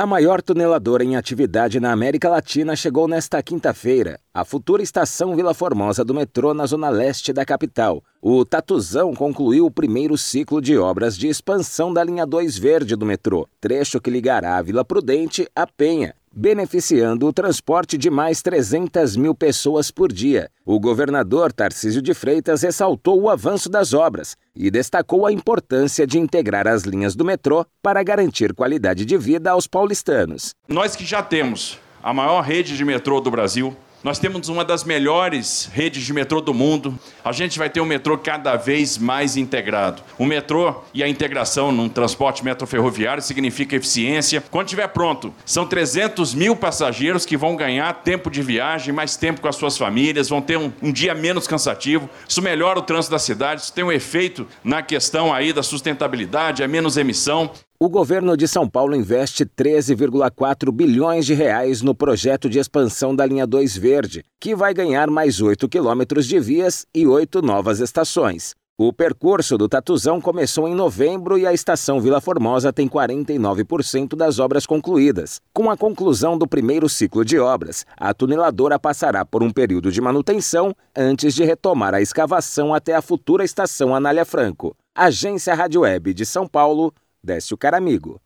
A maior tuneladora em atividade na América Latina chegou nesta quinta-feira, a futura estação Vila Formosa do metrô na zona leste da capital. O Tatuzão concluiu o primeiro ciclo de obras de expansão da linha 2 verde do metrô, trecho que ligará a Vila Prudente à Penha, beneficiando o transporte de mais 300 mil pessoas por dia. O governador Tarcísio de Freitas ressaltou o avanço das obras e destacou a importância de integrar as linhas do metrô para garantir qualidade de vida aos paulistanos. Nós que já temos a maior rede de metrô do Brasil, nós temos uma das melhores redes de metrô do mundo. A gente vai ter um metrô cada vez mais integrado. O metrô e a integração num transporte metroferroviário significa eficiência. Quando estiver pronto, são 300 mil passageiros que vão ganhar tempo de viagem, mais tempo com as suas famílias, vão ter um, um dia menos cansativo. Isso melhora o trânsito da cidade, isso tem um efeito na questão aí da sustentabilidade, é menos emissão. O governo de São Paulo investe 13,4 bilhões de reais no projeto de expansão da linha 2 Verde, que vai ganhar mais 8 quilômetros de vias e oito novas estações. O percurso do Tatuzão começou em novembro e a estação Vila Formosa tem 49% das obras concluídas. Com a conclusão do primeiro ciclo de obras, a tuneladora passará por um período de manutenção antes de retomar a escavação até a futura estação Anália Franco. Agência Rádio Web de São Paulo, Décio Caramigo.